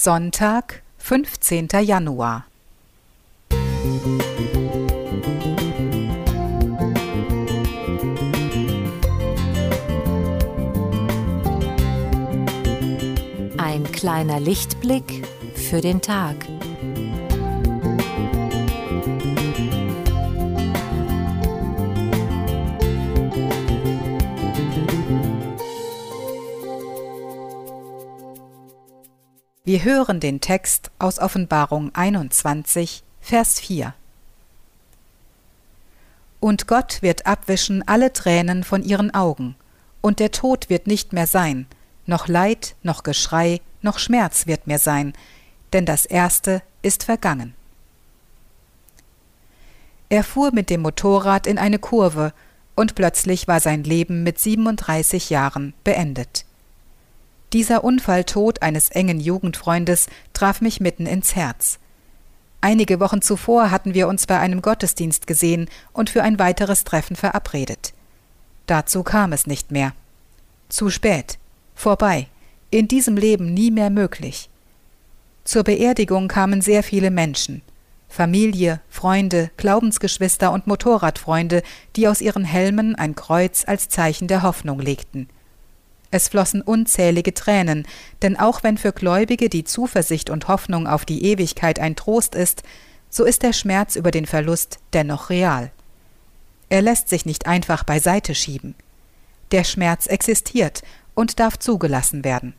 Sonntag, 15. Januar. Ein kleiner Lichtblick für den Tag. Wir hören den Text aus Offenbarung 21, Vers 4. Und Gott wird abwischen alle Tränen von ihren Augen, und der Tod wird nicht mehr sein, noch Leid, noch Geschrei, noch Schmerz wird mehr sein, denn das Erste ist vergangen. Er fuhr mit dem Motorrad in eine Kurve, und plötzlich war sein Leben mit 37 Jahren beendet. Dieser Unfalltod eines engen Jugendfreundes traf mich mitten ins Herz. Einige Wochen zuvor hatten wir uns bei einem Gottesdienst gesehen und für ein weiteres Treffen verabredet. Dazu kam es nicht mehr. Zu spät. Vorbei. In diesem Leben nie mehr möglich. Zur Beerdigung kamen sehr viele Menschen. Familie, Freunde, Glaubensgeschwister und Motorradfreunde, die aus ihren Helmen ein Kreuz als Zeichen der Hoffnung legten. Es flossen unzählige Tränen, denn auch wenn für Gläubige die Zuversicht und Hoffnung auf die Ewigkeit ein Trost ist, so ist der Schmerz über den Verlust dennoch real. Er lässt sich nicht einfach beiseite schieben. Der Schmerz existiert und darf zugelassen werden.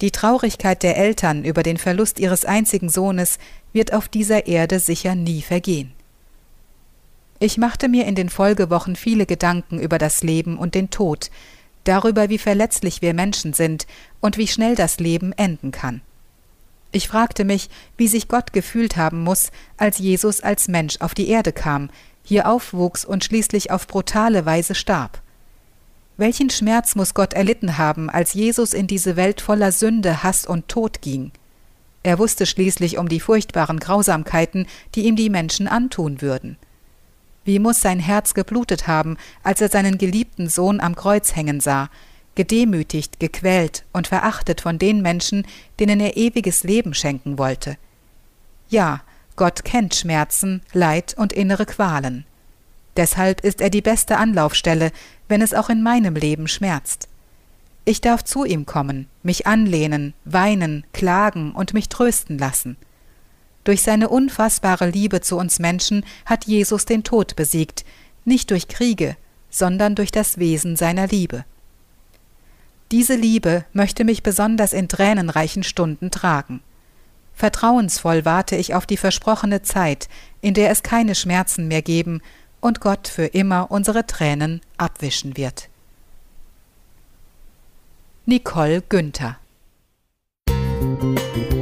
Die Traurigkeit der Eltern über den Verlust ihres einzigen Sohnes wird auf dieser Erde sicher nie vergehen. Ich machte mir in den Folgewochen viele Gedanken über das Leben und den Tod, darüber, wie verletzlich wir Menschen sind und wie schnell das Leben enden kann. Ich fragte mich, wie sich Gott gefühlt haben muss, als Jesus als Mensch auf die Erde kam, hier aufwuchs und schließlich auf brutale Weise starb. Welchen Schmerz muss Gott erlitten haben, als Jesus in diese Welt voller Sünde, Hass und Tod ging? Er wusste schließlich um die furchtbaren Grausamkeiten, die ihm die Menschen antun würden. Wie muss sein Herz geblutet haben, als er seinen geliebten Sohn am Kreuz hängen sah, gedemütigt, gequält und verachtet von den Menschen, denen er ewiges Leben schenken wollte. Ja, Gott kennt Schmerzen, Leid und innere Qualen. Deshalb ist er die beste Anlaufstelle, wenn es auch in meinem Leben schmerzt. Ich darf zu ihm kommen, mich anlehnen, weinen, klagen und mich trösten lassen. Durch seine unfassbare Liebe zu uns Menschen hat Jesus den Tod besiegt, nicht durch Kriege, sondern durch das Wesen seiner Liebe. Diese Liebe möchte mich besonders in tränenreichen Stunden tragen. Vertrauensvoll warte ich auf die versprochene Zeit, in der es keine Schmerzen mehr geben und Gott für immer unsere Tränen abwischen wird. Nicole Günther Musik